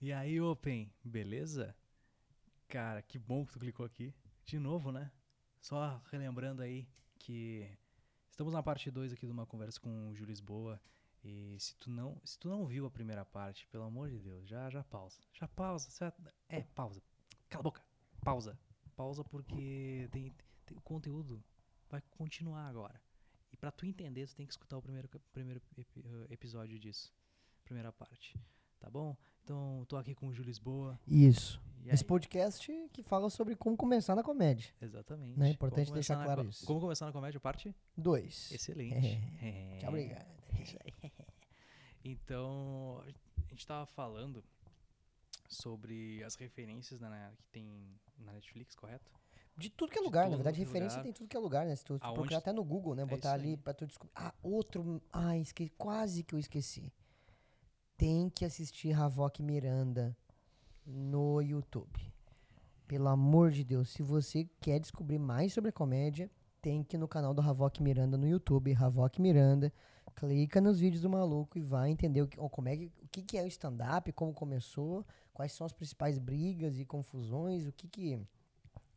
E aí, Open, beleza? Cara, que bom que tu clicou aqui. De novo, né? Só relembrando aí que estamos na parte 2 aqui de uma conversa com o Júlio Lisboa. E se tu não, se tu não viu a primeira parte, pelo amor de Deus, já já pausa. Já pausa, é, pausa. Cala a boca. Pausa. Pausa porque tem, tem o conteúdo vai continuar agora. E pra tu entender, tu tem que escutar o primeiro primeiro epi- eh, episódio disso. Primeira parte. Tá bom? Então, tô aqui com o Júlio Lisboa. Isso. E Esse aí? podcast que fala sobre como começar na comédia. Exatamente. Né, é importante deixar na claro co- isso. Como começar na comédia, parte? Dois. Excelente. É. É. Tchau, obrigado. Então, a gente tava falando sobre as referências né, que tem na Netflix, correto? De tudo que é lugar, na verdade, lugar. referência tem tudo que é lugar, né? Se tu, tu procurar até no Google, né? É Botar ali aí. pra tu descobrir. Ah, outro. Ah, esque... quase que eu esqueci. Tem que assistir Havok Miranda no YouTube. Pelo amor de Deus, se você quer descobrir mais sobre a comédia, tem que ir no canal do Havok Miranda no YouTube, Havok Miranda. Clica nos vídeos do maluco e vai entender o que, como é que, o que, que é o stand-up, como começou, quais são as principais brigas e confusões, o que que.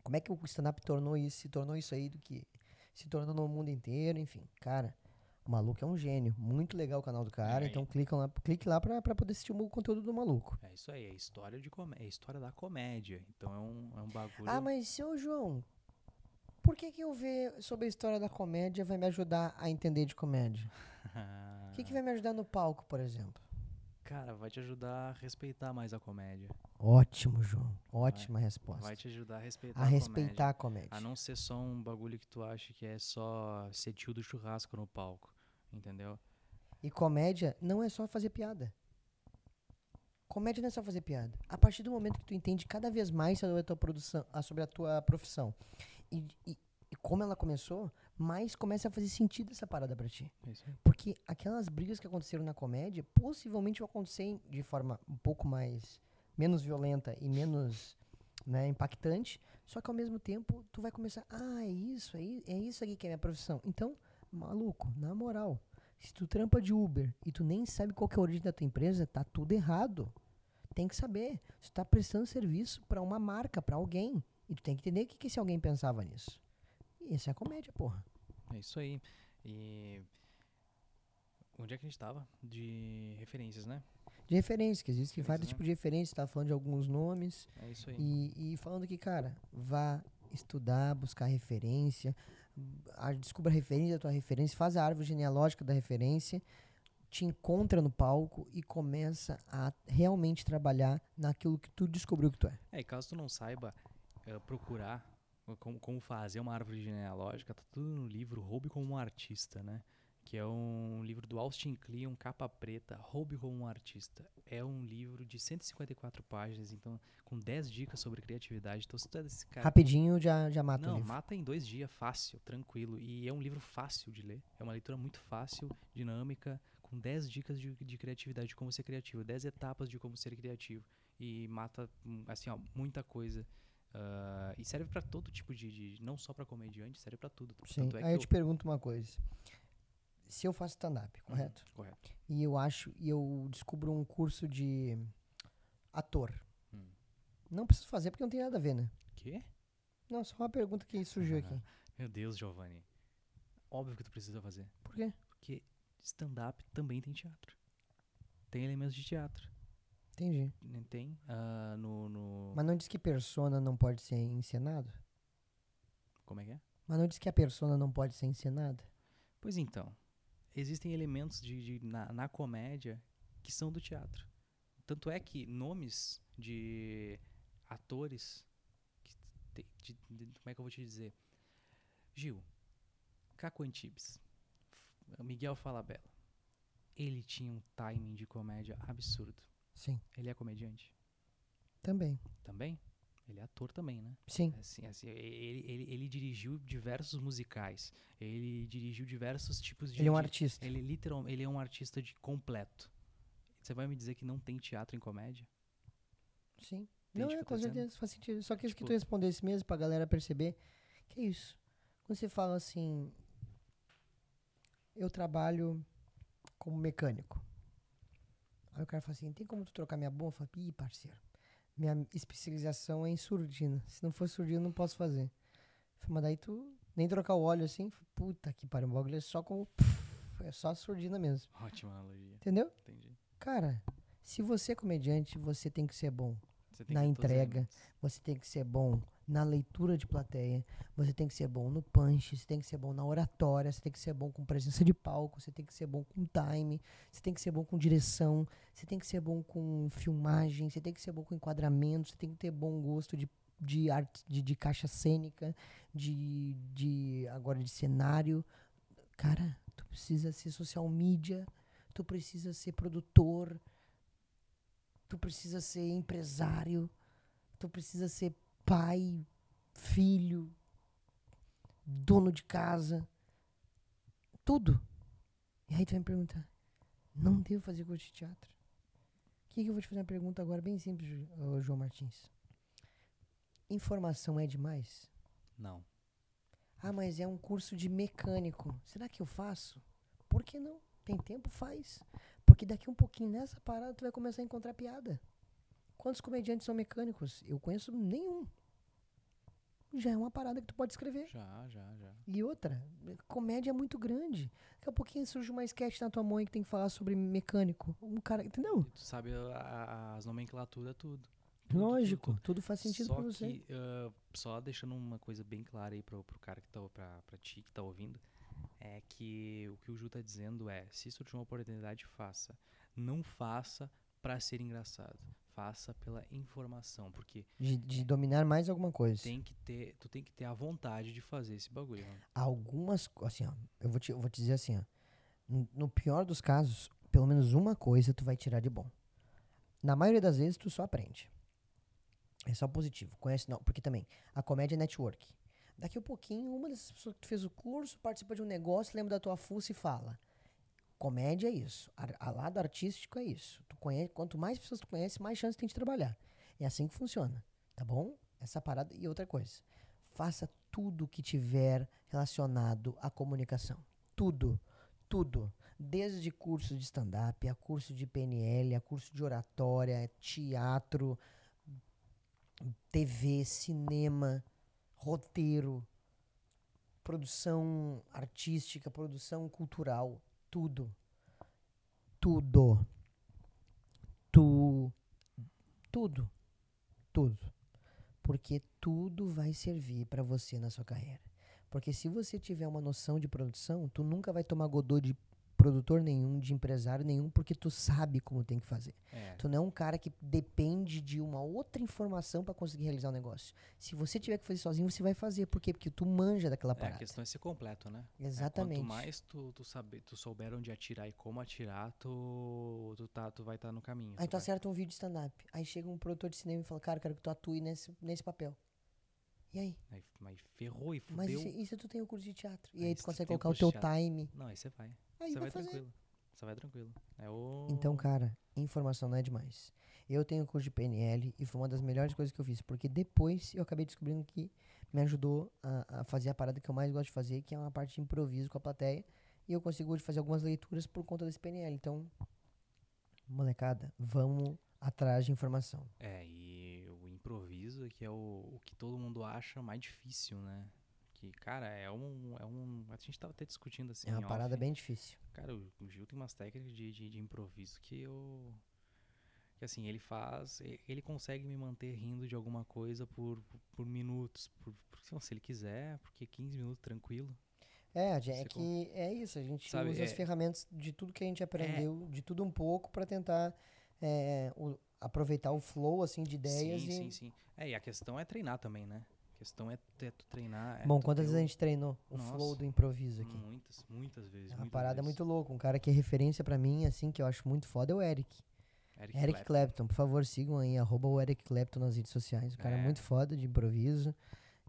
Como é que o stand-up tornou isso, se tornou isso aí do que se tornou no mundo inteiro, enfim. Cara, o maluco é um gênio. Muito legal o canal do cara, É, então clica lá, clique lá pra, pra poder assistir o conteúdo do maluco. É isso aí, é história de comé- é história da comédia. Então é um, é um bagulho. Ah, mas seu João, por que que eu ver sobre a história da comédia vai me ajudar a entender de comédia? O que, que vai me ajudar no palco, por exemplo? Cara, vai te ajudar a respeitar mais a comédia. Ótimo, João. Ótima resposta. Vai te ajudar a respeitar a a, respeitar a comédia. comédia. A não ser só um bagulho que tu acha que é só ser tio do churrasco no palco. Entendeu? E comédia não é só fazer piada. Comédia não é só fazer piada. A partir do momento que tu entende cada vez mais sobre a tua produção, sobre a tua profissão e, e- e como ela começou, mais começa a fazer sentido essa parada pra ti. É. Porque aquelas brigas que aconteceram na comédia possivelmente vão acontecer de forma um pouco mais menos violenta e menos né, impactante, só que ao mesmo tempo tu vai começar, ah, é isso, é, é isso aqui que é minha profissão. Então, maluco, na moral, se tu trampa de Uber e tu nem sabe qual que é a origem da tua empresa, tá tudo errado. Tem que saber. Tu tá prestando serviço pra uma marca, pra alguém. E tu tem que entender o que, que esse alguém pensava nisso. E essa é a comédia, porra. É isso aí. E. Onde é que a gente tava? De referências, né? De referência, que existem Referências, vários né? tipos de referências, tá falando de alguns nomes. É isso aí. E, e falando que, cara, vá estudar, buscar referência, a- descubra a referência da tua referência, faz a árvore genealógica da referência, te encontra no palco e começa a realmente trabalhar naquilo que tu descobriu que tu é. É, e caso tu não saiba eh, procurar como, como fazer uma árvore genealógica, tá tudo no livro Roube como um Artista, né? Que é um livro do Austin Kleon, capa preta, Roube como um Artista. É um livro de 154 páginas, então com 10 dicas sobre criatividade. Então se tu é desse cara... Rapidinho já, já mata o Não, mata em dois dias, fácil, tranquilo. E é um livro fácil de ler. É uma leitura muito fácil, dinâmica, com 10 dicas de, de criatividade, de como ser criativo, 10 etapas de como ser criativo. E mata, hum, assim, ó, muita coisa. Ah, e serve pra todo tipo de, de- Não só pra comediante, serve pra tudo. Sim. É Aí que eu te pergunto uma coisa. Se eu faço stand-up, Uhum, correto? correto. E eu acho, e eu descubro um curso de ator. Hum. Não preciso fazer porque não tem nada a ver, né? Quê? Não, só uma pergunta que surgiu aqui. Meu Deus, Giovanni. Óbvio que tu precisa fazer. Por quê? Porque stand-up também tem teatro. Tem elementos de teatro. Entendi. né? Tem ah, no, no... Mas não diz que persona não pode ser encenado? Como é que é? Mas não diz que a persona não pode ser encenada? Pois então, existem elementos de, de- na, na comédia que são do teatro. Tanto é que nomes de atores. que te- de- de- como é que eu vou te dizer? Gil, Caco Antibes, Miguel Falabella. Ele tinha um timing de comédia absurdo. Sim. Ele é comediante Também. também? Ele é ator também, né? Sim. Assim, assim, ele, ele, ele dirigiu diversos musicais. Ele dirigiu diversos tipos de. Ele é um de- artista. Ele literal, ele é um artista de completo. Você vai me dizer que não tem teatro em comédia? Sim. Entende Não, é, com certeza, faz sentido. Só que isso que Tipo- tu respondesse mesmo pra galera perceber que é isso. Quando você fala assim, eu trabalho como mecânico. Aí o cara fala assim, tem como tu trocar minha bomba? Eu falo, ih, parceiro, minha especialização é em surdina. Se não for surdina, eu não posso fazer. Falei, mas daí tu nem trocar o óleo assim, puta que pariu, o bagulho é só com. É só surdina mesmo. Ótima analogia. Entendeu? Entendi. Cara, se você é comediante, você tem que ser bom Você tem na entrega, você tem que ser bom na leitura de plateia, você tem que ser bom no punch, você tem que ser bom na oratória, você tem que ser bom com presença de palco, você tem que ser bom com time, você tem que ser bom com direção, você tem que ser bom com filmagem, você tem que ser bom com enquadramento, você tem que ter bom gosto de, de arte, de, de caixa cênica, de, de agora de cenário. Cara, tu precisa ser social media, tu precisa ser produtor, tu precisa ser empresário, tu precisa ser pai, filho, dono de casa, tudo. E aí tu vai me perguntar, não devo fazer curso de teatro? O que, que eu vou te fazer uma pergunta agora bem simples, João Martins? Informação é demais? Não. Ah, mas é um curso de mecânico. Será que eu faço? Por que não? Tem tempo? Faz. Porque daqui um pouquinho nessa parada tu vai começar a encontrar piada. Quantos comediantes são mecânicos? Eu conheço nenhum. Já é uma parada que tu pode escrever. Já, já, já. E outra, comédia é muito grande. Daqui a pouquinho surge uma sketch na tua mãe que tem que falar sobre mecânico. Um cara, entendeu? E tu sabe a- as nomenclaturas, tudo. Tudo, Lógico, tudo, tudo, tudo. faz sentido só pra você. Que, ah, só deixando uma coisa bem clara aí pro, pro cara que tá, pra, pra ti que tá ouvindo, é que o que o Ju tá dizendo é, se surgir uma oportunidade, faça. Não faça pra ser engraçado. Faça pela informação, porque De, de dominar mais alguma coisa. tem que ter, tu tem que ter a vontade de fazer esse bagulho. né? algumas, assim, ó, eu vou te, eu vou te dizer assim, ó, no pior dos casos, pelo menos uma coisa tu vai tirar de bom. Na maioria das vezes tu só aprende. É só positivo. Conhece não, porque também a comédia é network. Daqui a pouquinho, uma dessas pessoas que tu fez o curso, participa de um negócio, lembra da tua fuça e fala. Comédia é isso. A, a lado artístico é isso. Tu conhece, quanto mais pessoas tu conhece, mais chance tem de trabalhar. É assim que funciona, tá bom? Essa parada e outra coisa. Faça tudo que tiver relacionado à comunicação. Tudo, tudo. Desde curso de stand-up, a curso de PNL, a curso de oratória, teatro, TV, cinema, roteiro, produção artística, produção cultural, tudo. Tudo. Tu, tudo. Tudo. Porque tudo vai servir para você na sua carreira. Porque se você tiver uma noção de produção, tu nunca vai tomar godô de produtor nenhum, de empresário nenhum, porque tu sabe como tem que fazer. É, Tu não é um cara que depende de uma outra informação para conseguir realizar o negócio. Se você tiver que fazer sozinho, você vai fazer. Por quê? Porque tu manja daquela é, a parada. questão é ser completo, né? É, Exatamente. quanto mais tu, tu, saber, tu souber onde atirar e como atirar, tu, tu, tá, tu vai estar no caminho. Aí tu tu acerta um vídeo de stand-up. Aí chega um produtor de cinema e fala, cara, quero que tu atue nesse, nesse papel. E aí? Aí, mas ferrou e Mas fudeu. e se, e se tu tem o curso de teatro? E Aí aí tu consegue colocar o teu teatro. time. Não, aí você vai. Aí Você vai fazer. tranquilo. Você vai tranquilo. É o... Então, cara, informação não é demais. Eu tenho curso de PNL e foi uma das melhores coisas que eu fiz, porque depois eu acabei descobrindo que me ajudou a, a fazer a parada que eu mais gosto de fazer, que é uma parte de improviso com a plateia, e eu consigo hoje fazer algumas leituras por conta desse PNL. Então, molecada, vamos atrás de informação. É, e o improviso é que é o, o que todo mundo acha mais difícil, né? Que, cara, é um, é um... A gente tava até discutindo assim É uma parada off. bem difícil. Cara, o o Gil tem umas técnicas de, de, de improviso que eu... Que assim, ele faz... Ele consegue me manter rindo de alguma coisa por, por, por minutos. Por, por, se ele quiser, porque 15 minutos tranquilo. É, é que é isso, a gente Sabe, usa as é- ferramentas de tudo que a gente aprendeu, de tudo um pouco, pra tentar é, o- aproveitar o flow, assim, de ideias sim, e... sim, sim. É, e a questão é treinar também, né? Questão é, tu- é tu treinar. é Bom, quantas vezes a gente treinou o Nossa, flow do improviso aqui? Muitas, muitas vezes. É uma muitas parada vezes. muito louca. Um cara que é referência pra mim, assim, que eu acho muito foda, é o Eric. Eric, Eric Clapton. Clapton, por favor, sigam aí, arroba o Eric Clapton nas redes sociais. O cara é, É. muito foda de improviso,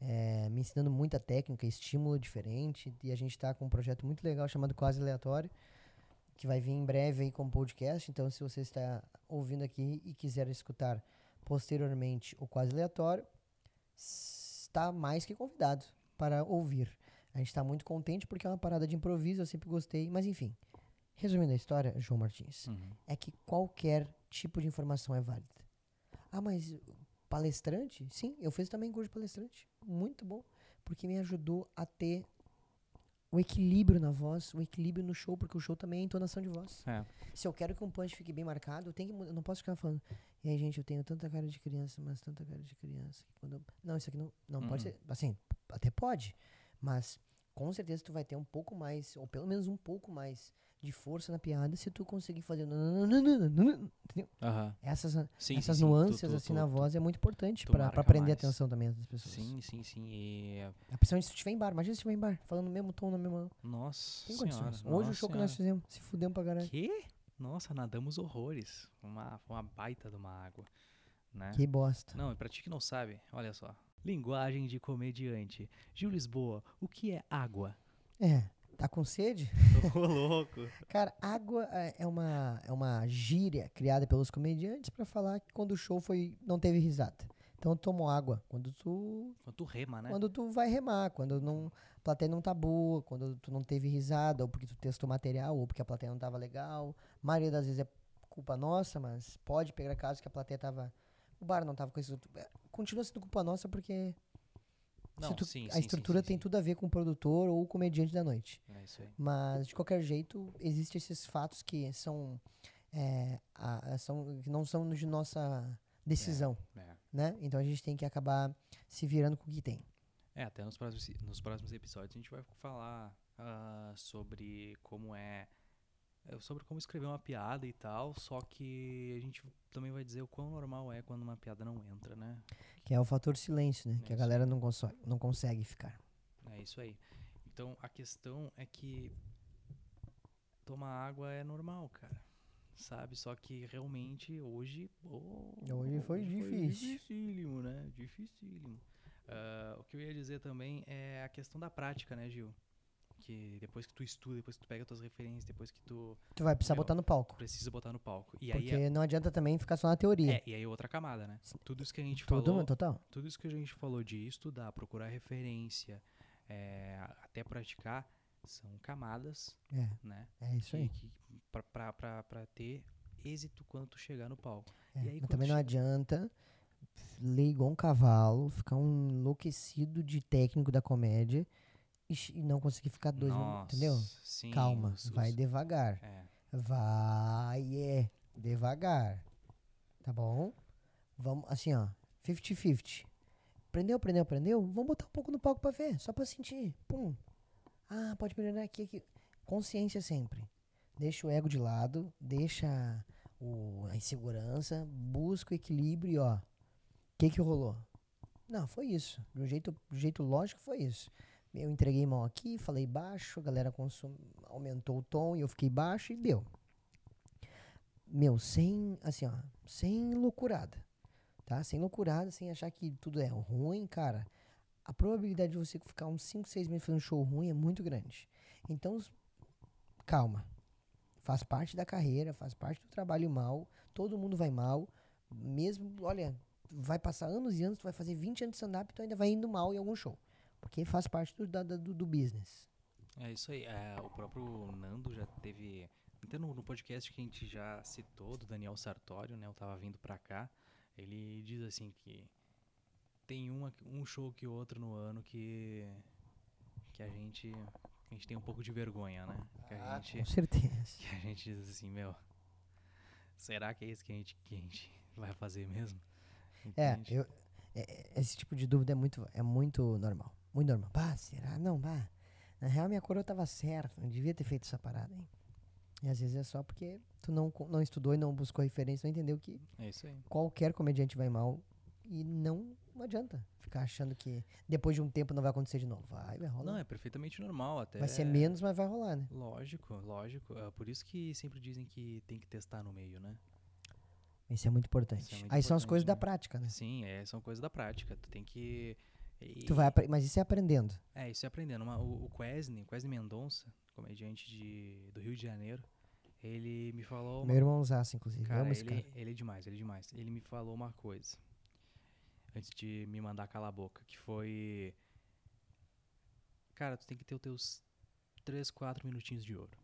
é, me ensinando muita técnica, estímulo diferente. E a gente tá com um projeto muito legal chamado Quase Aleatório, que vai vir em breve aí como podcast. Então, se você está ouvindo aqui e quiser escutar posteriormente o Quase Aleatório, está mais que convidado para ouvir. A gente está muito contente porque é uma parada de improviso, eu sempre gostei. Mas enfim, Resumindo a história, João Martins, Uhum. é que qualquer tipo de informação é válida. Ah, mas palestrante? Sim, eu fiz também curso de palestrante. Muito bom. Porque me ajudou a ter o equilíbrio na voz, o equilíbrio no show, porque o show também é entonação de voz. É. Se eu quero que um punch fique bem marcado, eu, tenho que, eu não posso ficar falando. E aí, gente, eu tenho tanta cara de criança, mas tanta cara de criança. quando eu- Não, isso aqui não, não pode Uhum. ser. Assim, até pode. Mas com certeza tu vai ter um pouco mais, ou pelo menos um pouco mais de força na piada se tu conseguir fazer. Entendeu? Essas, Sim, essas sim. Tu- nuances tu- assim tu- na voz é muito importante pra prender a atenção também das pessoas. Sim, sim, sim. E. A Principalmente se tu estiver em bar. Imagina se estiver em bar, falando o mesmo tom na mesma. Nossa Tem senhora. Hoje o nossa show que nós senhora. fizemos, se fudemos pra caralho. Que? Nossa, nadamos horrores. Uma, uma baita de uma água. Né? Que bosta. Não, e pra ti que não sabe, olha só. Linguagem de comediante. Gil Lisboa, o que é água? É. Tá com sede? Ô, louco. Cara, água é é uma, é uma gíria criada pelos comediantes pra falar que quando o show foi não teve risada. Então tomou água quando tu Quando tu rema, né? quando tu vai remar, quando não, a plateia não tá boa, quando tu não teve risada, ou porque tu testou material, ou porque a plateia não tava legal. A maioria das vezes é culpa nossa, mas pode pegar caso que a plateia tava o bar não tava com isso. é, Continua sendo culpa nossa porque Não, tu- sim, a sim, estrutura sim, tem tudo a ver com o produtor ou o comediante da noite. É isso aí. Mas, de qualquer jeito, existem esses fatos que são, é, a- são que não são de nossa decisão, É. né? Então a gente tem que acabar se virando com o que tem. É, até nos próximos, nos próximos episódios a gente vai falar ah, sobre como é, é, sobre como escrever uma piada e tal, só que a gente também vai dizer o quão normal é quando uma piada não entra, né? Que é o fator silêncio, né? Que a galera não consegue, não consegue ficar. É isso aí. Então a questão é que tomar água é normal, cara. Sabe? Só que realmente hoje. oh, Hoje foi difícil. dificílimo, né? Dificílimo. Ah, o que eu ia dizer também é a questão da prática, né, Gil? Que depois que tu estuda, depois que tu pega tuas referências, depois que tu Tu vai precisar Meu, botar no palco. precisa botar no palco. E aí Porque é, não adianta também ficar só na teoria. é, e aí é outra camada, né? Tudo isso que a gente Tudo, falou. total. tudo isso que a gente falou de estudar, procurar referência, é, até praticar, são camadas, É, né? é isso aí. que, pra, pra, pra, pra ter êxito quando tu chegar no palco. É, aí mas também não adianta ler igual um cavalo, ficar um enlouquecido de técnico da comédia e, não conseguir ficar dois minutos, entendeu? Nossa, Sim, Calma, vai devagar. é, Vai, é, devagar. Tá bom? Vamos, assim, ó, 50-50. Prendeu, prendeu, prendeu? Vamos botar um pouco no palco pra ver, só pra sentir. Pum. Ah, pode melhorar aqui, aqui. Consciência sempre. Deixa o ego de lado, deixa o, a insegurança, busca o equilíbrio e, ó. O que que rolou? Não, foi isso. Do jeito, do jeito lógico, foi isso. Eu entreguei mão aqui, falei baixo, a galera consum... aumentou o tom e eu fiquei baixo e deu. Meu, sem, assim, ó, sem loucurada, tá? Sem loucurada, sem achar que tudo é ruim, cara. A probabilidade de você ficar uns 5, 6 meses fazendo show ruim é muito grande. Então, calma. Faz parte da carreira, faz parte do trabalho mal. Todo mundo vai mal. Mesmo, olha, vai passar anos e anos, tu vai fazer 20 anos de stand-up tu ainda vai indo mal em algum show. Porque faz parte do, da- do, do business. é isso aí. é, o próprio Nando já teve. Até no, no podcast que a gente já citou, do Daniel Sartório, né? Eu tava vindo pra cá. Ele diz assim que tem uma, um show que outro no ano que. que a gente. a gente tem um pouco de vergonha, né? Que a Com gente. certeza. Que a gente diz assim, meu. Será que é isso que a gente, que a gente vai fazer mesmo? É, Entende? eu, é- é- esse tipo de dúvida é muito, é muito normal. Muito normal. Bah, será? Não, bah. Na real, minha coroa tava certa. Não devia ter feito essa parada, hein? E às vezes é só porque tu não, não estudou e não buscou referência, não entendeu que É isso aí. qualquer comediante vai mal e não, não adianta ficar achando que depois de um tempo não vai acontecer de novo. Vai, vai rolar. Não, é perfeitamente normal até. vai ser menos, mas vai rolar, né? Lógico, lógico. É por isso que sempre dizem que tem que testar no meio, né? Isso é muito importante. É muito Aí são as importante, coisas da né? prática, né? Sim, é, são coisas da prática. Tu tem que. E- Tu vai, mas isso é aprendendo. É, isso é aprendendo. Uma- o, o Quesne, Quesne Mendonça, comediante de, do Rio de Janeiro, ele me falou. Meu irmão usasse, inclusive. Cara, ele, cara. ele é demais, ele é demais. Ele me falou uma coisa. Antes de me mandar calar a boca, que foi. Cara, tu tem que ter os teus 3, 4 minutinhos de ouro.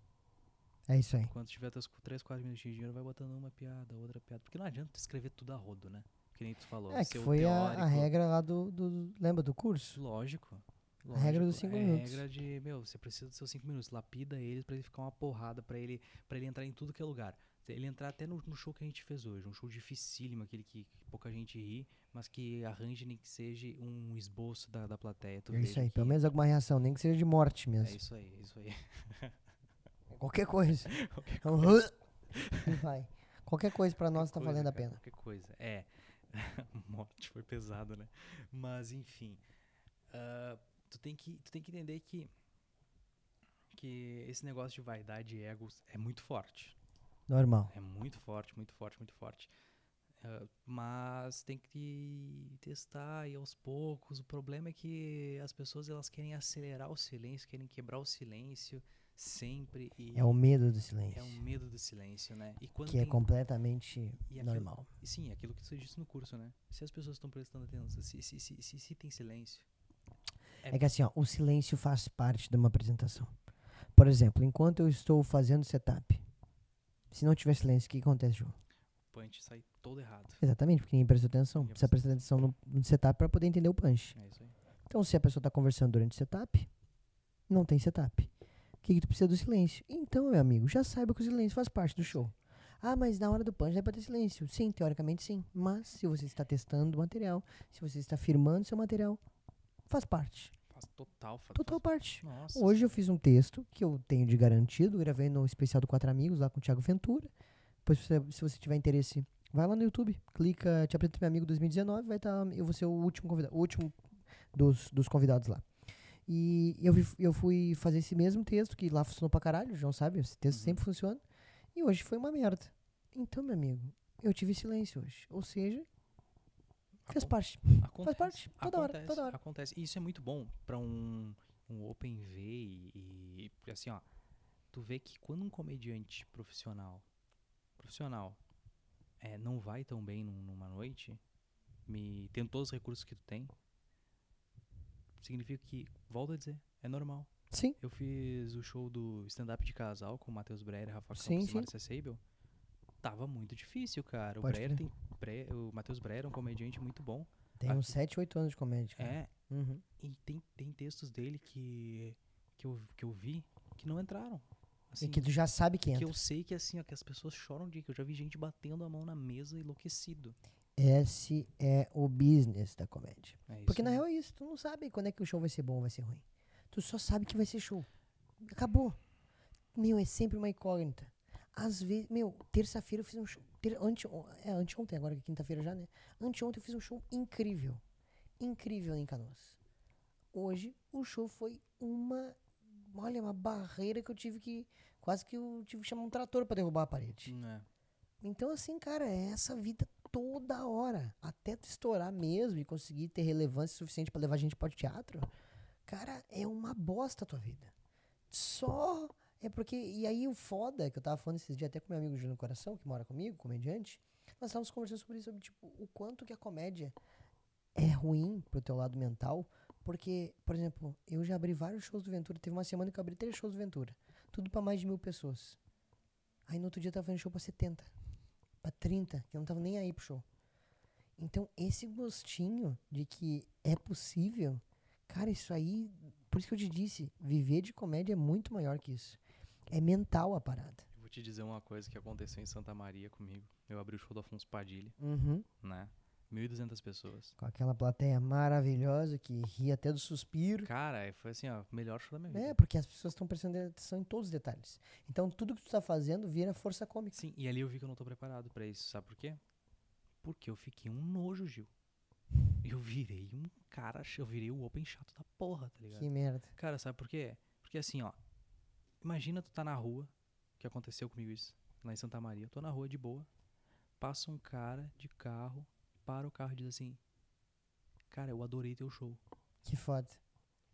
É isso aí. Quando tiver teus 3, 4 minutinhos de dinheiro, vai botando uma piada, outra piada. Porque não adianta tu escrever tudo a rodo, né? Que nem tu falou. É, que foi a, a regra lá do, do- Lembra do curso? Lógico. A regra dos lógico. cinco é minutos. regra de, meu, você precisa dos seus 5 minutos. Lapida eles pra ele ficar uma porrada, pra ele, pra ele entrar em tudo que é lugar. Ele entrar até no, no show que a gente fez hoje. Um show dificílimo, aquele que, que pouca gente ri, mas que arranje nem que seja um esboço da, da plateia. É isso aí. Pelo menos alguma reação, nem que seja de morte É mesmo. isso aí, é isso aí. Qualquer coisa. Qualquer É E vai. Qualquer coisa pra nós tá coisa, valendo a cara, pena. Qualquer coisa. É. Morte foi pesado, né? Mas enfim. ah, tu, tem que, tu tem que entender que, que esse negócio de vaidade e ego é muito forte. Normal. É muito forte, muito forte, muito forte. Ah, mas tem que testar e aos poucos. O problema é que as pessoas elas querem acelerar o silêncio, querem quebrar o silêncio sempre. É o medo do é silêncio. o medo do silêncio, né? E quando Que é completamente e aquilo- normal. e sim, aquilo que você disse no curso, né? Se as pessoas estão prestando atenção, se, se, se, se, se tem silêncio. É que assim, ó, o silêncio faz parte de uma apresentação. Por exemplo, enquanto eu estou fazendo setup, se não tiver silêncio, o que acontece, João? O punch sai todo errado. Exatamente, porque ninguém prestou atenção. Ninguém Precisa prestar atenção no, no setup para poder entender o punch. É isso aí. Então, se a pessoa está conversando durante o setup, não tem setup. O que, tu precisa do silêncio? Então, meu amigo, já saiba que o silêncio faz parte do show. Ah, mas na hora do punch é para ter silêncio. Sim, teoricamente sim. Mas se você está testando o material, se você está firmando seu material, faz parte. Faz total, faz Total parte. Nossa. Hoje eu fiz um texto que eu tenho de garantido, gravei no especial do Quatro Amigos lá com o Thiago Ventura. Depois, se você, se você tiver interesse, vai lá no YouTube, clica, te apresento meu amigo 2019, vai estar, eu vou ser o último convidado, o último dos, dos convidados lá. E eu, eu fui fazer esse mesmo texto, que lá funcionou pra caralho, o João sabe, esse texto Uhum. sempre funciona. E hoje foi uma merda. Então, meu amigo, eu tive silêncio hoje. Ou seja, fez Acon- parte. Acontece, parte, toda hora, acontece, toda hora. Acontece. E isso é muito bom pra um, um Open V e, e- assim, ó, tu vê que quando um comediante profissional, profissional, é, não vai tão bem num- numa noite, me tendo todos os recursos que tu tem, significa que, volto a dizer, é normal. Sim, Eu fiz o show do stand-up de casal com o Matheus Breyer, Rafa Sim, Campos e sim. Marcia Seibel. Tava muito difícil, cara. O, Pode Breyer crer. tem, o Matheus Breyer é um comediante muito bom. tem uns Aqui. 7, 8 anos de comédia. cara. É, Uhum. e tem, tem textos dele que, que, eu, que eu vi que não entraram. Assim, e que tu já sabe que que entra. eu sei que assim, ó, que as pessoas choram de que eu já vi gente batendo a mão na mesa enlouquecido. Esse é o business da comédia. É Porque na real é isso, tu não sabe quando é que o show vai ser bom ou vai ser ruim. Tu só sabe que vai ser show. Acabou. Meu, é sempre uma incógnita. Às vezes, meu, terça-feira eu fiz um show. Ter, ante, é, anteontem, agora que é quinta-feira já, né? Anteontem eu fiz um show incrível. Incrível em Canoas. Hoje o show foi uma. Olha, uma barreira que eu tive que. Quase que eu tive que chamar um trator pra derrubar a parede. É. Então, assim, cara, é essa vida toda hora. Até tu estourar mesmo e conseguir ter relevância suficiente pra levar gente para o teatro, cara, é uma bosta a tua vida. Só é porque. E aí o foda, que eu tava falando esses dias até com meu amigo Júnior Coração, que mora comigo, comediante, nós estávamos conversando sobre isso, sobre tipo, o quanto que a comédia é ruim pro teu lado mental. Porque, por exemplo, eu já abri vários shows do Ventura. Teve uma semana que eu abri três shows do Ventura. Tudo pra mais de mil pessoas. Aí no outro dia eu tava fazendo show pra 70 pra 30, que eu não tava nem aí pro show. Então, esse gostinho de que é possível, cara, isso aí, por isso que eu te disse, viver de comédia é muito maior que isso. É mental a parada. Eu Vou te dizer uma coisa que aconteceu em Santa Maria comigo. Eu abri o show do Afonso Padilha, Uhum. né? 1.200 pessoas. Com aquela plateia maravilhosa que ri até do suspiro. Cara, foi assim, ó, melhor show da minha vida. É, porque as pessoas estão prestando atenção em todos os detalhes. Então, tudo que tu tá fazendo vira força cômica. Sim, e ali eu vi que eu não tô preparado pra isso, sabe por quê? Porque eu fiquei um nojo, Gil. Eu virei um cara, eu virei o open chato da porra, tá ligado? Que merda. Cara, sabe por quê? Porque assim, ó, imagina tu tá na rua, que aconteceu comigo isso, lá em Santa Maria, eu tô na rua de boa, passa um cara de carro, para o carro e diz assim, cara, eu adorei teu show. Que foda.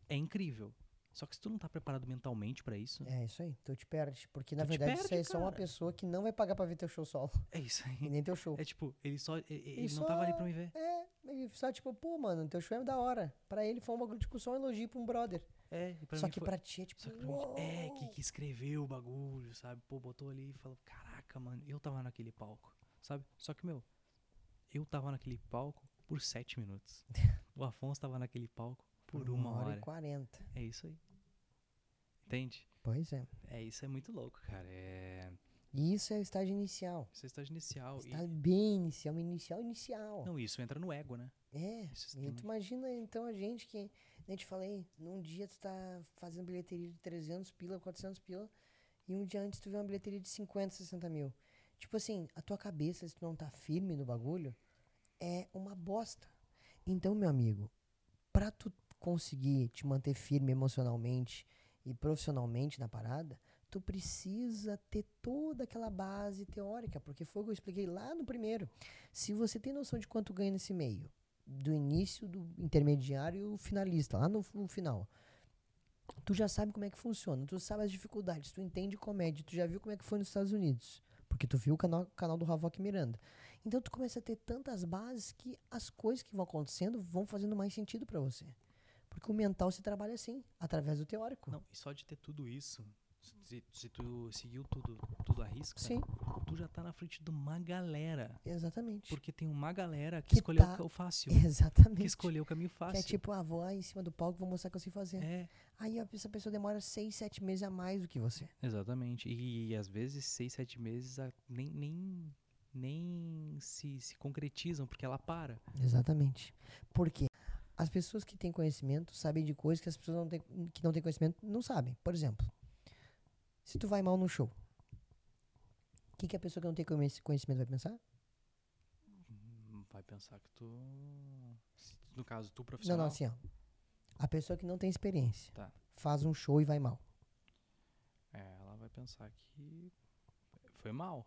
É incrível. Só que se tu não tá preparado mentalmente pra isso, É isso aí, tu te perde. Porque na verdade isso aí é perde, só uma pessoa que não vai pagar pra ver teu show solo. é isso aí. E nem teu show. É tipo, ele só. Ele, ele só- não tava ali pra me ver. É, ele só tipo, pô, mano, teu show é da hora. Pra ele foi um bagulho, tipo, só um elogio pra um brother. É, pra só que foi- pra ti é tipo, Só que pra mim, é, que, que escreveu o bagulho, sabe? Pô, botou ali e falou, caraca, mano, eu tava naquele palco, sabe? Só que, meu, eu tava naquele palco por sete minutos. o Afonso tava naquele palco por uma, hora. e quarenta. É isso aí. Entende? Pois é. É, isso é muito louco, cara. É. E isso é o estágio inicial. Isso é estágio inicial. e- Estágio bem inicial, inicial, inicial. Não, isso entra no ego, né? É, Isso e tu imagina então a gente que, nem te falei, num dia tu tá fazendo bilheteria de 300 pila, 400 pila, e um dia antes tu vê uma bilheteria de 50, 60 mil. Tipo assim, a tua cabeça, se tu não tá firme no bagulho, é uma bosta. Então, meu amigo, pra tu conseguir te manter firme emocionalmente e profissionalmente na parada, tu precisa ter toda aquela base teórica, porque foi o que eu expliquei lá no primeiro. Se você tem noção de quanto ganha nesse meio, do início, do intermediário e o finalista, lá no, no final. Tu já sabe como é que funciona, tu sabe as dificuldades, tu entende comédia, tu já viu como é que foi nos Estados Unidos, porque tu viu o canal, canal do Havok Miranda. Então tu começa a ter tantas bases que as coisas que vão acontecendo vão fazendo mais sentido pra você. Porque o mental se trabalha assim, através do teórico. Não, e só de ter tudo isso, se, se tu seguiu tudo, tudo a risco, Sim, tu já tá na frente de uma galera. exatamente. Porque tem uma galera que, Que escolheu tá- o fácil. Exatamente. Que escolheu o caminho Que fácil. é tipo, ah, vou lá em cima do palco, vou mostrar o que eu sei fazer. É, Aí essa pessoa demora seis, sete meses a mais do que você. exatamente. E, às vezes, seis, sete meses a- nem, nem, nem se, se concretizam, porque ela para. Exatamente. Porque as pessoas que têm conhecimento sabem de coisas que as pessoas não têm, que não têm conhecimento não sabem. Por exemplo, se tu vai mal no show, o que, que a pessoa que não tem conhec- conhecimento vai pensar? Hum, Vai pensar que tu. No caso, tu Não, profissional. não, assim, ó. A pessoa que não tem experiência Tá. faz um show e vai mal. É, ela vai pensar que foi mal.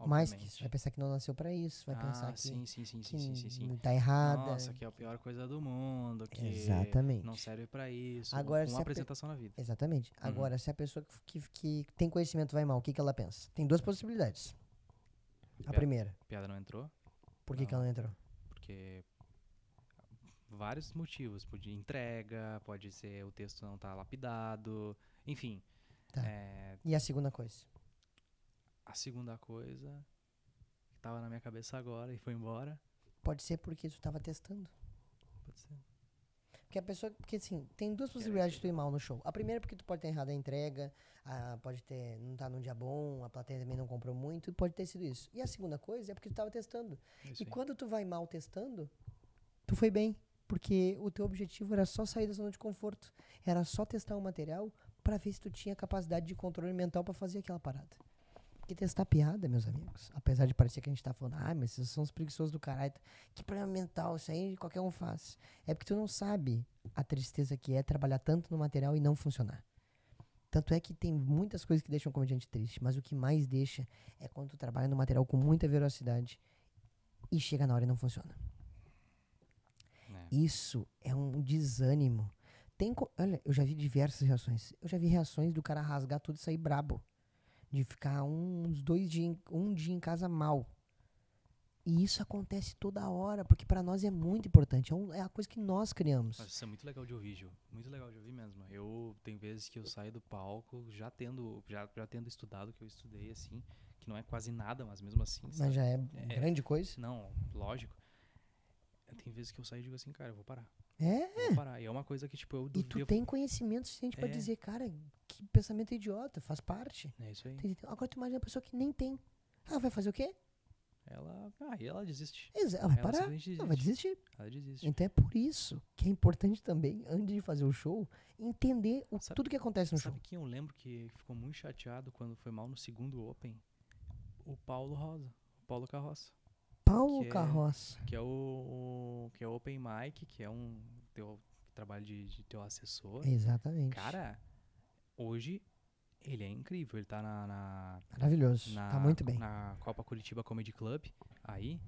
Mais que obviamente. isso. Vai pensar que não nasceu pra isso, vai ah, pensar que, sim, sim, sim, que sim, sim, sim, tá errada. Nossa, que é a pior coisa do mundo, que Exatamente. não serve pra isso. Agora, uma a pe- apresentação na vida. Exatamente. Uhum. Agora, se a pessoa que, que, que tem conhecimento vai mal, o que, que ela pensa? Tem duas possibilidades. A primeira, Piada não entrou, por que, que ela não entrou? porque vários motivos. Pode entrega, pode ser o texto não tá lapidado, enfim. Tá. É, E a segunda coisa? A segunda coisa que tava na minha cabeça agora e foi embora. Pode ser porque tu tava testando. Pode ser. Porque a pessoa. Porque assim, tem duas possibilidades de tu ir mal no show. A primeira é porque tu pode ter errado a entrega, a- pode ter. não tá num dia bom, a plateia também não comprou muito, pode ter sido isso. E a segunda coisa é porque tu tava testando. Isso E aí. quando tu vai mal testando, tu foi bem. Porque o teu objetivo era só sair da zona de conforto. Era só testar o material pra ver se tu tinha capacidade de controle mental pra fazer aquela parada. Porque testar piada, meus amigos, apesar de parecer que a gente tá falando, ah, mas vocês são os preguiçosos do caralho. Que problema mental, isso aí qualquer um faz. É porque tu não sabe a tristeza que é trabalhar tanto no material e não funcionar. Tanto é que tem muitas coisas que deixam o comediante triste, mas o que mais deixa é quando tu trabalha no material com muita velocidade e chega na hora e não funciona. É. Isso é um desânimo. Tem, olha, eu já vi diversas reações. Eu já vi reações do cara rasgar tudo e sair brabo. De ficar uns dois dias, um dia em casa mal. E isso acontece toda hora, porque pra nós é muito importante. É, um- é a coisa que nós criamos. Isso é muito legal de ouvir, Gil. Muito legal de ouvir mesmo. Eu tem vezes que eu saio do palco já tendo, já, já tendo estudado o que eu estudei, assim, que não é quase nada, mas mesmo assim. Mas sabe? já é, É. grande coisa. Não, lógico. Tem vezes que eu saio e digo assim, cara, eu vou parar. É. eu Vou parar. E é uma coisa que, tipo, eu E tu tem conhecimento suficiente pra É. dizer, cara, que pensamento idiota, faz parte. É isso aí. Entendeu? Agora tu imagina a pessoa que nem tem. Ah, vai fazer o quê? Ela. Ah, e ela desiste. Exa- Ela vai Ela parar. simplesmente Ela vai desistir. Ela desiste. Então é por isso que é importante também, antes de fazer o show, entender o- Sabe- tudo que acontece no show. Sabe quem eu lembro que ficou muito chateado quando foi mal no segundo Open? O Paulo Rosa. O Paulo Carroça. Paulo que é- Carroça. Que é o. Que é o Open Mic, que é um. Teu trabalho de, de teu assessor. Exatamente. Cara, hoje ele é incrível. Ele tá na. na Maravilhoso. na, tá muito bem. na Copa Curitiba Comedy Club aí.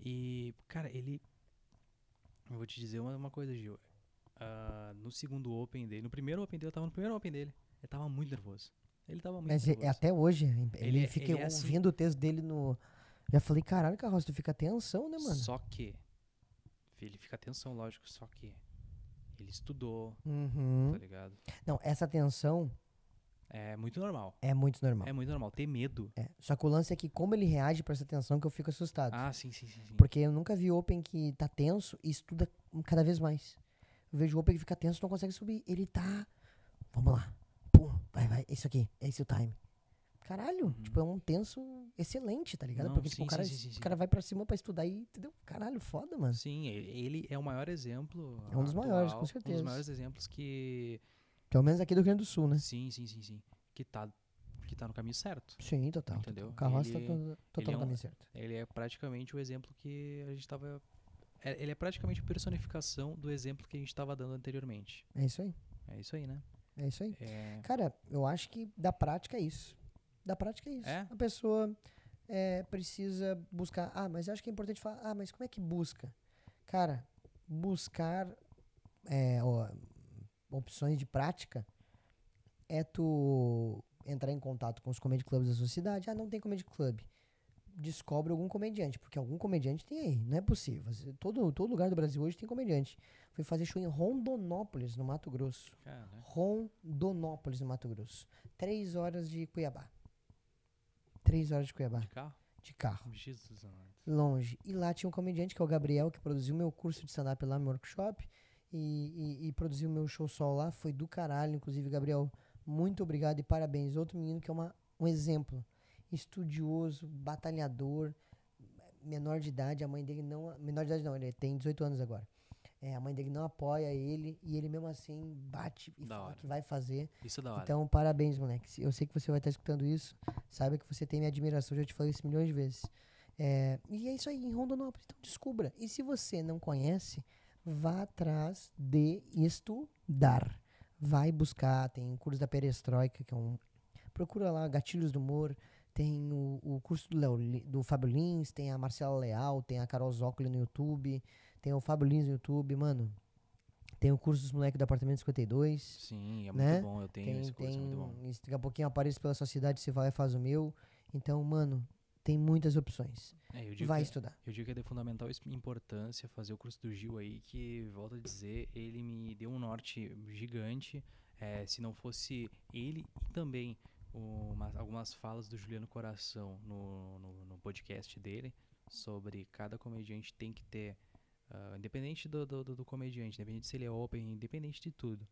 E, cara, ele. Eu vou te dizer uma, uma coisa, Gil. ah, no segundo Open dele, no primeiro Open dele, eu tava no primeiro Open dele. Ele tava muito nervoso. Ele tava muito Mas nervoso. até hoje, ele, Ele é- fica ele é assim. ouvindo o texto dele no. Já falei, caralho, Carroça, tu fica atenção, né, mano? Só que. Ele fica atenção, lógico, só que. Ele estudou, Uhum. tá ligado? Não, essa tensão É muito normal. é muito normal. É muito normal. Ter medo. É. Só que o lance é que como ele reage pra essa tensão que eu fico assustado. Ah, sim, sim, sim. sim. Porque eu nunca vi Open que tá tenso e estuda cada vez mais. Eu vejo Open que fica tenso e não consegue subir. Ele tá. Vamos lá. Pum, vai, vai. Isso aqui. Esse é o time. Caralho, tipo, é um tenso excelente, tá ligado? Uhum. Não, Porque, tipo, sim, o cara, sim, sim, o cara vai pra cima pra estudar e, entendeu? Caralho, foda, mano. Sim, ele é o maior exemplo. É um dos maiores, com atual, Um certeza. dos maiores exemplos que. Pelo menos aqui do Rio Grande do Sul, né? Sim, sim, sim, sim. Que tá, que tá no caminho certo. Sim, total. Entendeu? O carroça tá Ele- total é no um- caminho certo. Ele é praticamente o exemplo que a gente tava. é- Ele é praticamente a personificação do exemplo que a gente tava dando anteriormente. É isso aí. É isso aí, né? É isso aí. É, Cara, eu acho que da prática é isso. Da prática é isso. É? A pessoa é, precisa buscar. Ah, mas acho que é importante falar. Ah, mas como é que busca? Cara, buscar é, ó, opções de prática é tu entrar em contato com os comedy clubs da sua cidade. Ah, não tem comedy club. Descobre algum comediante, porque algum comediante tem aí. Não é possível. Todo, todo lugar do Brasil hoje tem comediante. Fui fazer show em Rondonópolis, no Mato Grosso. cara, Rondonópolis, no Mato Grosso. Três horas de Cuiabá. Três horas de Cuiabá, de carro? de carro. Jesus. Longe. E lá tinha um comediante, que é o Gabriel, que produziu meu curso de stand-up lá no meu workshop. E, e, e produziu meu show solo lá. Foi do caralho. Inclusive, Gabriel, muito obrigado e parabéns. Outro menino que é uma, um exemplo. Estudioso, batalhador, menor de idade. A mãe dele não... Menor de idade não, ele tem 18 anos agora. É, a mãe dele não apoia ele. E ele mesmo assim bate e Da fala hora. que vai fazer. Isso é da hora. Então, parabéns, moleque. Eu sei que você vai estar escutando isso. Saiba que você tem minha admiração. Já te falei isso milhões de vezes. É, e é isso aí, em Rondonópolis. Então, descubra. E se você não conhece, vá atrás de estudar. Vai buscar. Tem o curso da Perestroika, que é um. Procura lá, Gatilhos do Humor. Tem o, o curso do, Li- do Fábio Lins. Tem a Marcela Leal. Tem a Carol Zócoli no YouTube. Tem o Fábio Lins no YouTube. Mano, tem o curso dos moleques do Apartamento 52. Sim, é muito né? bom. Eu tenho Tem, esse curso, é muito bom. tem, daqui a pouquinho apareço pela sua cidade, você vai e faz o meu. Então, mano, tem muitas opções. É, Vai que- estudar. Eu digo que é de fundamental importância fazer o curso do Gil aí, que, volto a dizer, ele me deu um norte gigante. Eh, se não fosse ele e também uma- algumas falas do Juliano Coração no, no, no podcast dele, sobre cada comediante tem que ter, ah, independente do, do, do- comediante, independente se ele é open, independente de tudo,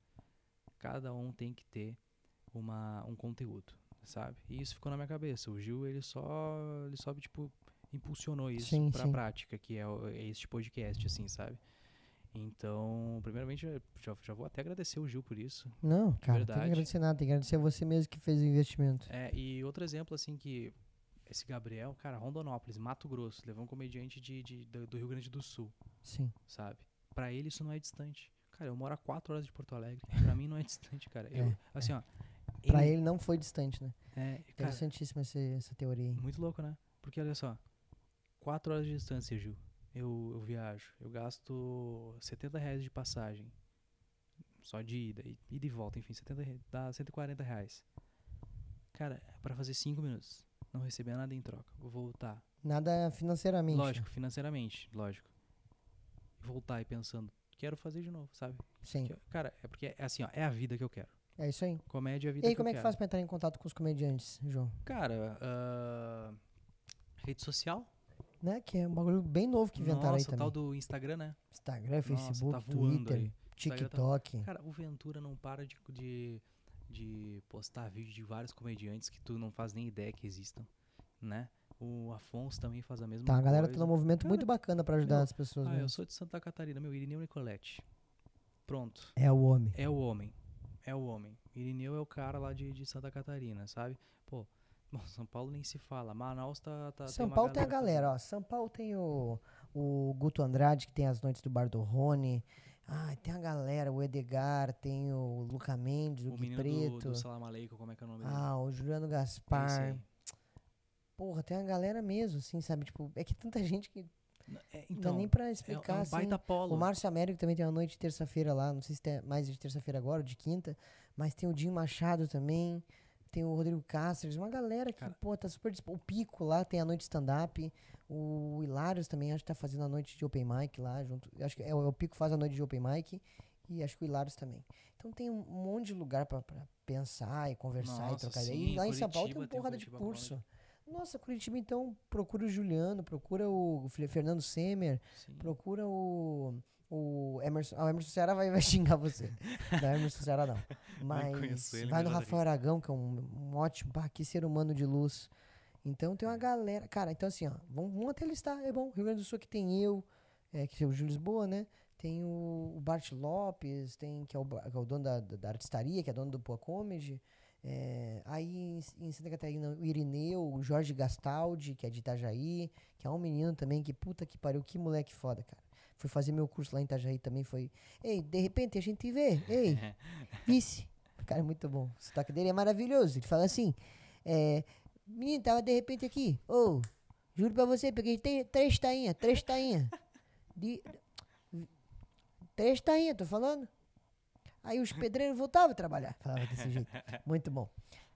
cada um tem que ter uma, um conteúdo, sabe? E isso ficou na minha cabeça. O Gil, ele só, ele só tipo, impulsionou isso Sim, pra sim. prática, que é, é este podcast, assim, sabe? Então, primeiramente, já, já vou até agradecer o Gil por isso. Não, cara, tem verdade. que agradecer nada. Tem que agradecer a você mesmo que fez o investimento. É, e outro exemplo, assim, que esse Gabriel, cara, Rondonópolis, Mato Grosso, levou um comediante de, de- do Rio Grande do Sul, Sim. sabe? Pra ele isso não é distante. Cara, eu moro a quatro horas de Porto Alegre. Pra mim não é distante, cara. Eu, É, assim, ó. Pra ele não foi distante, né? É, Interessantíssima essa, essa teoria aí. muito louco, né? Porque olha só, quatro horas de distância, Gil. Eu, eu viajo. Eu gasto 70 reais de passagem. Só de ida. E, e volta, enfim, 70, re- dá 140 reais. Cara, é pra fazer 5 minutos. Não receber nada em troca. Vou voltar. Nada financeiramente. né? Lógico, financeiramente, lógico. Voltar e pensando, quero fazer de novo, sabe? Sim. Que- cara, é porque é assim, ó, é a vida que eu quero. É isso aí. Comédia é a vida E aí, que como eu é que quero. faz pra entrar em contato com os comediantes, João? Cara, ah, rede social? Né? Que é um bagulho bem novo que inventaram Nossa, aí o tal também. do Instagram, né? Instagram, Nossa, Facebook, tá voando Twitter, aí. Tá- TikTok. Cara, o Ventura não para de, de, de postar vídeo de vários comediantes que tu não faz nem ideia que existam, né? O Afonso também faz a mesma Tá, a coisa. galera tá num movimento Cara, muito bacana pra ajudar meu, as pessoas. Ah, né? eu sou de Santa Catarina, meu, Irineu Nicolete. Pronto. É o homem. É o homem. É o homem. Irineu é o cara lá de, de Santa Catarina, sabe? Pô, bom, São Paulo nem se fala. Manaus tá. tá São uma Paulo tem a galera, fazendo. ó. São Paulo tem o, o Guto Andrade, que tem as noites do Bar do Rony. Ah, tem a galera, o Edgar, tem o Luca Mendes, o, O Gui do, Preto. do Salam Aleikum, como é que é o nome dele? ah, o Juliano É Gaspar. aí. Porra, tem a galera mesmo, assim, sabe? Tipo, é que tanta gente que É, não então, dá nem pra é, explicar, é um assim. baita polo. O Márcio Américo também tem uma noite de terça-feira lá, não sei se tem mais de terça-feira agora, ou de quinta, mas tem o Dinho Machado também, tem o Rodrigo Cáceres, uma galera que, Cara. pô, tá super dispo... O Pico lá tem a noite stand-up, o Hilários também acho que tá fazendo a noite de open mic lá, junto, acho que é, o- é o Pico faz a noite de open mic, e acho que o Hilários também. Então tem um monte de lugar pra, pra pensar e conversar e Nossa, trocar ideia. E lá em São Paulo tem uma porrada de Comedy. Nossa, Curitiba, então, procura o Juliano, procura o Fe- Fernando Semer, Sim. Procura o. O Emerson. Ah, o Emerson Ceará vai, vai xingar você. Não é Emerson Ceará, não. Mas ele, vai no Rafael Aragão, que é um, um ótimo. Que ser humano de luz. Então tem uma galera. Cara, então assim, ó. Vamos, vamos até listar. É bom. Rio Grande do Sul que tem eu, é, que é o Júlio Lisboa, né? Tem o, o Bart Lopes, tem, que, é o, que é o dono da, da, da artistaria, que é dono do Poa Comedy. É, aí em, em Santa Catarina, o Irineu, o Jorge Gastaldi, que é de Itajaí, que é um menino também que, puta que pariu, que moleque foda, cara. Fui fazer meu curso lá em Itajaí também, foi. Ei, de repente a gente vê, ei, vice. Cara, é muito bom. O sotaque dele é maravilhoso. Ele fala assim: é, Menino, tava de repente aqui. Ô, juro pra você, peguei três tainhas, três tainhas. De, três tainhas, tô falando. Aí os pedreiros voltavam a trabalhar. Falava desse jeito. Muito bom.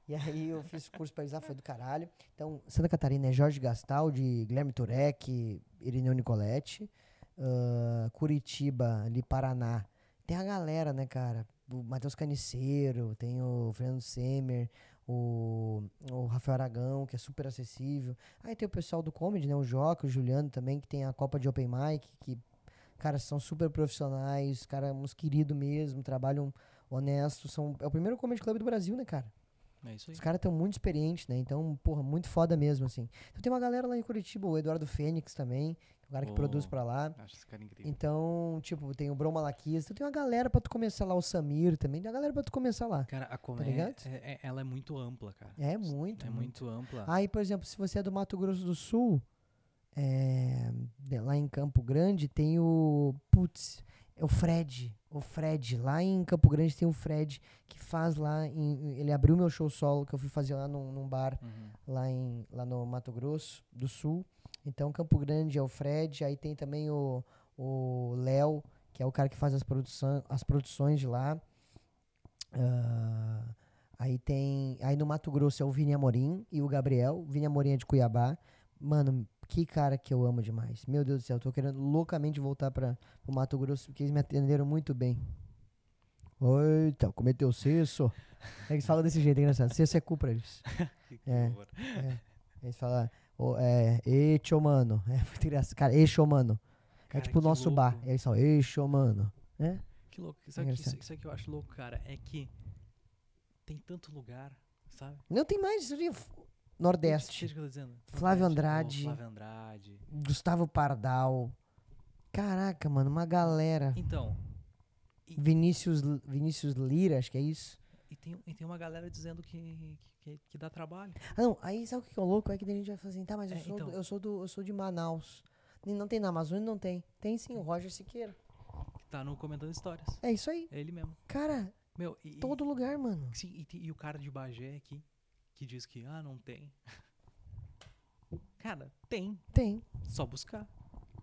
E aí eu fiz curso pra eles lá, foi do caralho. Então, Santa Catarina é Jorge Gastaldi, Guilherme Turek, Irineu Nicoletti. Ah, Curitiba, ali Paraná. Tem a galera, né, cara? O Matheus Caniceiro, tem o Fernando Semer, o, o Rafael Aragão, que é super acessível. Aí tem o pessoal do comedy, né? O Joca, o Juliano também, que tem a Copa de Open Mic, que, cara, são super profissionais, cara, uns queridos mesmo, trabalham honestos. São, é o primeiro comedy club do Brasil, né, cara? É isso aí. Os caras estão muito experientes, né? Então, porra, muito foda mesmo, assim. Então tem uma galera lá em Curitiba, o Eduardo Fênix também, o cara que produz Oh. pra lá. Acho esse cara incrível. Então, tipo, tem o Brom Malaquias, então tem uma galera pra tu começar lá, o Samir também, tem uma galera pra tu começar lá. Cara, a comédia, ligado? é- é- ela é muito ampla, cara. É muito, É muito. muito ampla. Aí, por exemplo, se você é do Mato Grosso do Sul, é, de- lá em Campo Grande, tem o. Putz, é o Fred. O Fred. Lá em Campo Grande tem o Fred, que faz lá. em- ele abriu meu show solo, que eu fui fazer lá num, num bar Uhum. lá, em, lá no Mato Grosso do Sul. Então, Campo Grande é o Fred. Aí tem também o Léo, que é o cara que faz as, produção, as produções de lá. Ah, aí tem. Aí no Mato Grosso é o Vini Amorim e o Gabriel. Vini Amorim é de Cuiabá. Mano, que cara que eu amo demais. Meu Deus do céu, eu tô querendo loucamente voltar para o Mato Grosso, porque eles me atenderam muito bem. Eita, cometeu cesso. É eles falam desse jeito, é engraçado. Cesso é cu pra eles. É. horror. Eles falam, ô, é, eixo, mano. É muito engraçado. Cara, eixo, mano. É Cara, tipo o nosso louco. bar. Eles falam, eixo, mano. É? Que louco. Sabe que, isso, é que eu acho louco, cara? É que tem tanto lugar, sabe? Não tem mais. Nordeste. que eu tô dizendo? Flávio Nordeste, Andrade. Flávio Andrade. Gustavo Pardal. Caraca, mano, uma galera. Então, Vinícius, L- Vinícius Lira, acho que é isso. e tem, e tem uma galera dizendo que, que, que dá trabalho. Ah, não, aí sabe o que é louco? É que a gente vai falar assim, tá, mas eu, É, sou, então. eu, sou, do, eu sou de Manaus. E Não tem na Amazônia? Não tem. Tem sim, o Roger Siqueira. Que tá no Comentando Histórias. É isso aí. É ele mesmo. Cara, Meu, e, todo lugar, mano. Sim, e, e o cara de Bagé aqui, que diz que, ah, não tem. Cara, tem. Tem. Só buscar.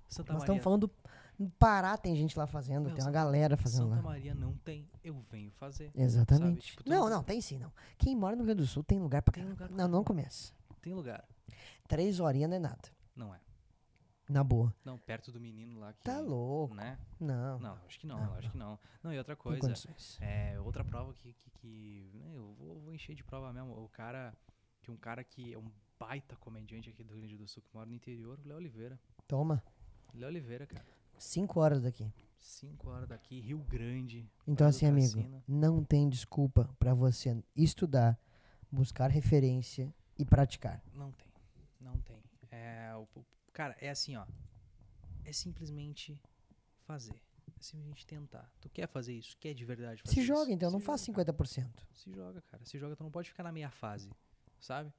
Santa Nós Maria. estamos falando. No Pará tem gente lá fazendo, Meu, tem uma Santa- galera fazendo Santa lá. Maria não tem. Eu venho fazer. Exatamente. Tipo, não, não- não, tem sim, não. Quem mora no Rio Grande do Sul tem lugar pra Tem lugar pra Não, não começa. Tem lugar. Três horinhas não é nada. Não é. Na boa. Não, perto do menino lá que. Tá louco. Né? Não. Não, acho que não, Não, acho que não. Não, e outra coisa. É, outra prova que. que, que né, eu vou, vou encher de prova mesmo. O cara. Que um cara que é um baita comediante aqui do Rio Grande do Sul, que mora no interior, o Léo Oliveira. Toma. Léo Oliveira, cara. Cinco horas daqui. Cinco horas daqui, Rio Grande. Então, assim, amigo, não tem desculpa pra você estudar, buscar referência e praticar. Não tem. Não tem. É, o- cara, é assim, ó. É simplesmente fazer. É simplesmente tentar. Tu quer fazer isso? Quer de verdade fazer Se isso? joga, então, não Se faz joga, cara. 50%. Se joga, cara. Se joga, tu não pode ficar na meia fase. Sabe?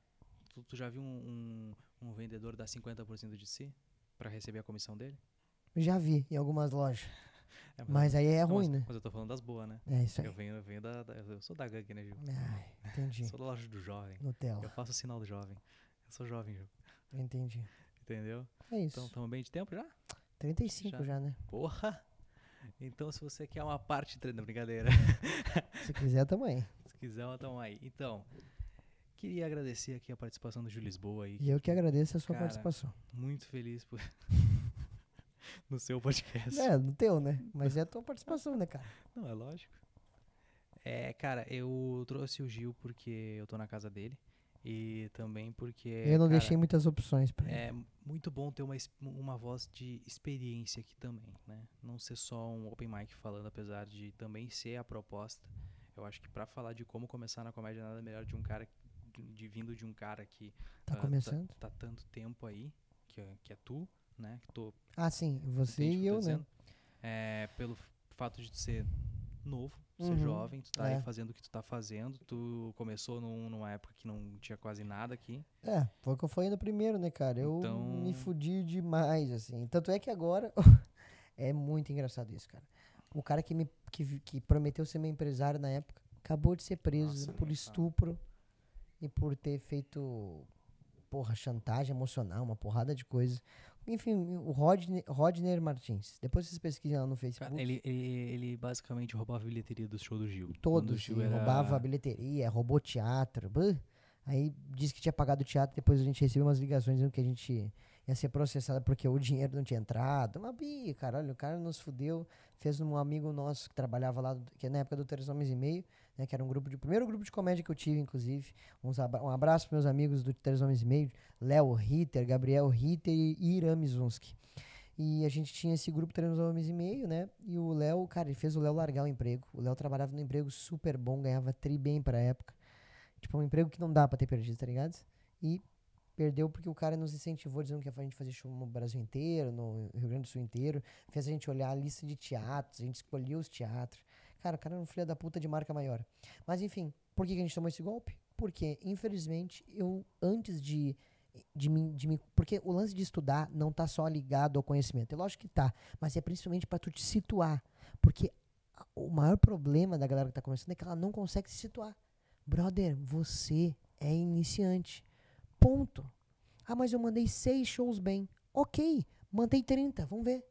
Tu, tu já viu um, um, um vendedor dar 50% de si pra receber a comissão dele? Já vi em algumas lojas. É, Mas aí é não, ruim, mas, né? mas eu tô falando das boas, né? É isso aí. Eu venho, eu venho da, da- Eu sou da gangue, né, Gil? Ai, entendi. Sou da loja do jovem. Eu Nutella. faço o sinal do jovem. Eu sou jovem, Gil. Entendi. Entendeu? É isso. Então, estamos bem de tempo já? 35 já. já, né? Porra! Então, se você quer uma parte... Não, brincadeira. Se quiser, também. se quiser, então aí. Então, queria agradecer aqui a participação do Júlio Lisboa aí. E eu que agradeço a sua Cara, participação. Muito feliz por... no seu podcast. É, no teu, né? Mas é a tua participação, né, cara? Não, é lógico. É, cara, eu trouxe o Gil porque eu tô na casa dele. E também porque. eu não cara, deixei muitas opções pra ele. É muito bom ter uma, uma voz de experiência aqui também, né? Não ser só um open mic falando, apesar de também ser a proposta. Eu acho que pra falar de como começar na comédia, nada melhor de um cara, de, de vindo de um cara que Tá ah, começando? tá, tanto tempo aí, que, é- que é tu, né? Que tô Ah, sim. Você e eu, né? É, pelo fato de ser novo, ser Uhum, jovem, tu tá é. aí fazendo o que tu tá fazendo. Tu começou num- numa época que não tinha quase nada aqui. É, foi que eu falei no primeiro, né, cara? Eu Então- me fudi demais, assim. Tanto é que agora. é muito engraçado isso, cara. O cara que me que, que prometeu ser meu empresário na época acabou de ser preso Nossa, por estupro e por ter feito, porra, chantagem emocional, uma porrada de coisa. Enfim, o Rodner, Rodner Martins. Depois vocês pesquisam lá no Cara, Facebook. ele, ele, ele basicamente roubava a bilheteria do show do Gil. Todos, Gil era- roubava a bilheteria, roubou teatro. Aí disse que tinha pagado o teatro, depois a gente recebeu umas ligações dizendo que a gente ia ser processado porque o dinheiro não tinha entrado. Uma bi, caralho, o cara nos fudeu. Fez um amigo nosso que trabalhava lá, que na época do Três Homens e Meio, né, que era um grupo de, primeiro grupo de comédia que eu tive, inclusive. Uns abra- um abraço para meus amigos do Três Homens e Meio, Léo Ritter, Gabriel Ritter e Ira Mizunski. E a gente tinha esse grupo Três Homens e Meio, né? E o Léo, cara, ele fez o Léo largar o emprego. O Léo trabalhava num emprego super bom, ganhava tri bem pra época. Tipo, um emprego que não dá pra ter perdido, tá ligado? E perdeu porque o cara nos incentivou, dizendo que ia a gente fazer show no Brasil inteiro, no Rio Grande do Sul inteiro. Fez a gente olhar a lista de teatros, a gente escolhia os teatros. Cara, o cara era um filho da puta de marca maior. Mas enfim, por que, que a gente tomou esse golpe? Porque, infelizmente, eu, antes de de mim, de mim, porque o lance de estudar não tá só ligado ao conhecimento. É lógico que tá, mas é principalmente para tu te situar, porque o maior problema da galera que tá começando é que ela não consegue se situar. Brother, você é iniciante. Ponto. Ah, mas eu mandei seis shows bem. Ok, mandei 30, vamos ver.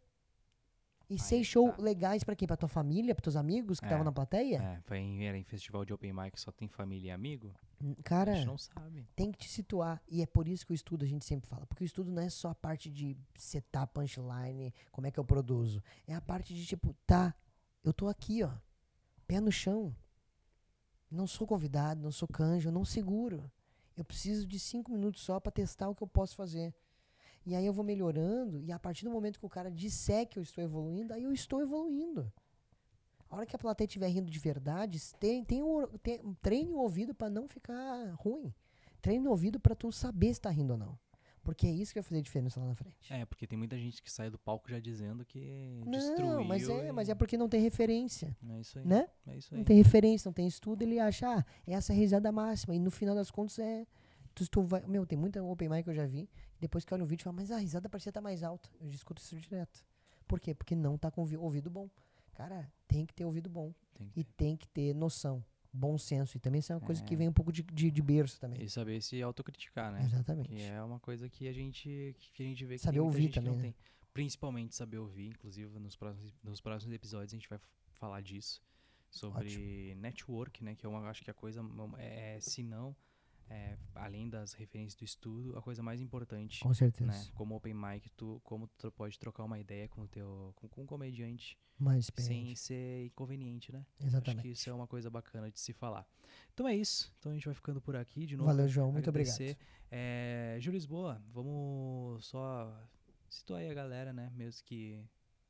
E Aí seis shows tá. legais pra quem? Pra tua família, pros teus amigos que estavam É, na plateia? É, foi em, era em festival de open mic, só tem família e amigo. N- a Cara, gente não sabe. tem que te situar. E é por isso que o estudo a gente sempre fala. Porque o estudo não é só a parte de setar punchline, como é que eu produzo. É a parte de tipo, tá, eu tô aqui, ó, pé no chão. Não sou convidado, não sou canjo, não seguro. Eu preciso de cinco minutos só pra testar o que eu posso fazer. E aí eu vou melhorando, e a partir do momento que o cara disser que eu estou evoluindo, aí eu estou evoluindo. A hora que a plateia estiver rindo de verdade, tem, tem tem- treine o ouvido pra não ficar ruim. Treine o ouvido pra tu saber se tá rindo ou não. Porque é isso que vai fazer diferença lá na frente. É, porque tem muita gente que sai do palco já dizendo que não, destruiu. mas é, e- mas é porque não tem referência, É isso aí. né? É isso Não aí. tem referência, não tem estudo, ele acha, ah, essa é a risada máxima. E no final das contas é. Tu, tu vai, meu, tem muita open mic que eu já vi. Depois que olha o vídeo, fala, mas a risada parecia estar mais alta. Eu já escuto isso direto. Por quê? Porque não tá com ouvi- ouvido bom. Cara, tem que ter ouvido bom. Tem E tem que ter noção, bom senso. E também isso é uma coisa que É. vem um pouco de, de, de berço também. E saber se autocriticar, né? Exatamente. Que é uma coisa que a gente, que a gente vê que Saber ouvir gente que não também, né? tem. Principalmente saber ouvir, inclusive nos próximos, nos próximos episódios a gente vai falar disso. Sobre network, né? Que eu acho que a coisa, é, se não, é, além das referências do estudo, a coisa mais importante, Com certeza. né? Como open mic, tu, como tu pode trocar uma ideia com o teu, com, com um comediante Mais sem ser inconveniente, né? Acho Exatamente. que isso é uma coisa bacana de se falar. Então é isso. Então a gente vai ficando por aqui de novo. Valeu, João. Muito agradecer. obrigado. É, Júlio Lisboa, vamos só situar aí a galera, né? Mesmo que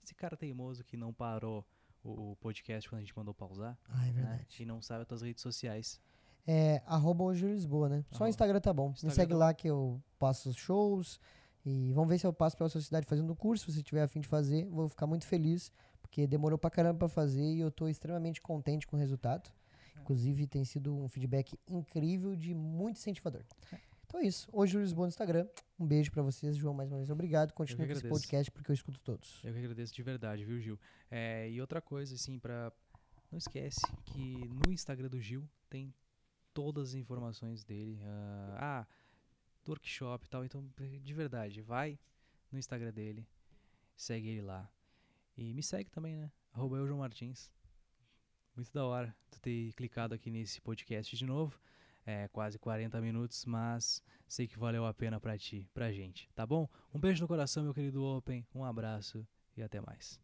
esse cara teimoso que não parou o, o podcast quando a gente mandou pausar, Ah, é né? verdade. E não sabe as tuas redes sociais. É, arroba hoje Lisboa, né? Só o. Instagram tá bom. Instagram Me segue tá lá que eu passo os shows. E vamos ver se eu passo pela sua cidade fazendo o curso. Se você tiver afim de fazer, vou ficar muito feliz. Porque demorou pra caramba pra fazer e eu tô extremamente contente com o resultado. Inclusive, tem sido um feedback incrível de muito incentivador. Então é isso. Hoje Lisboa no Instagram. Um beijo pra vocês, João, mais uma vez. Obrigado. Continue com esse podcast porque eu escuto todos. Eu que agradeço de verdade, viu, Gil? É, e outra coisa, assim, pra. Não esquece que no Instagram do Gil tem todas as informações dele. ah, ah, do workshop e tal. Então, de verdade, vai no Instagram dele, segue ele lá. E me segue também, né? Arroba eu, João Martins. Muito da hora tu ter clicado aqui nesse podcast de novo. É quase 40 minutos, mas sei que valeu a pena pra ti, pra gente, tá bom? Um beijo no coração, meu querido Open. Um abraço e até mais.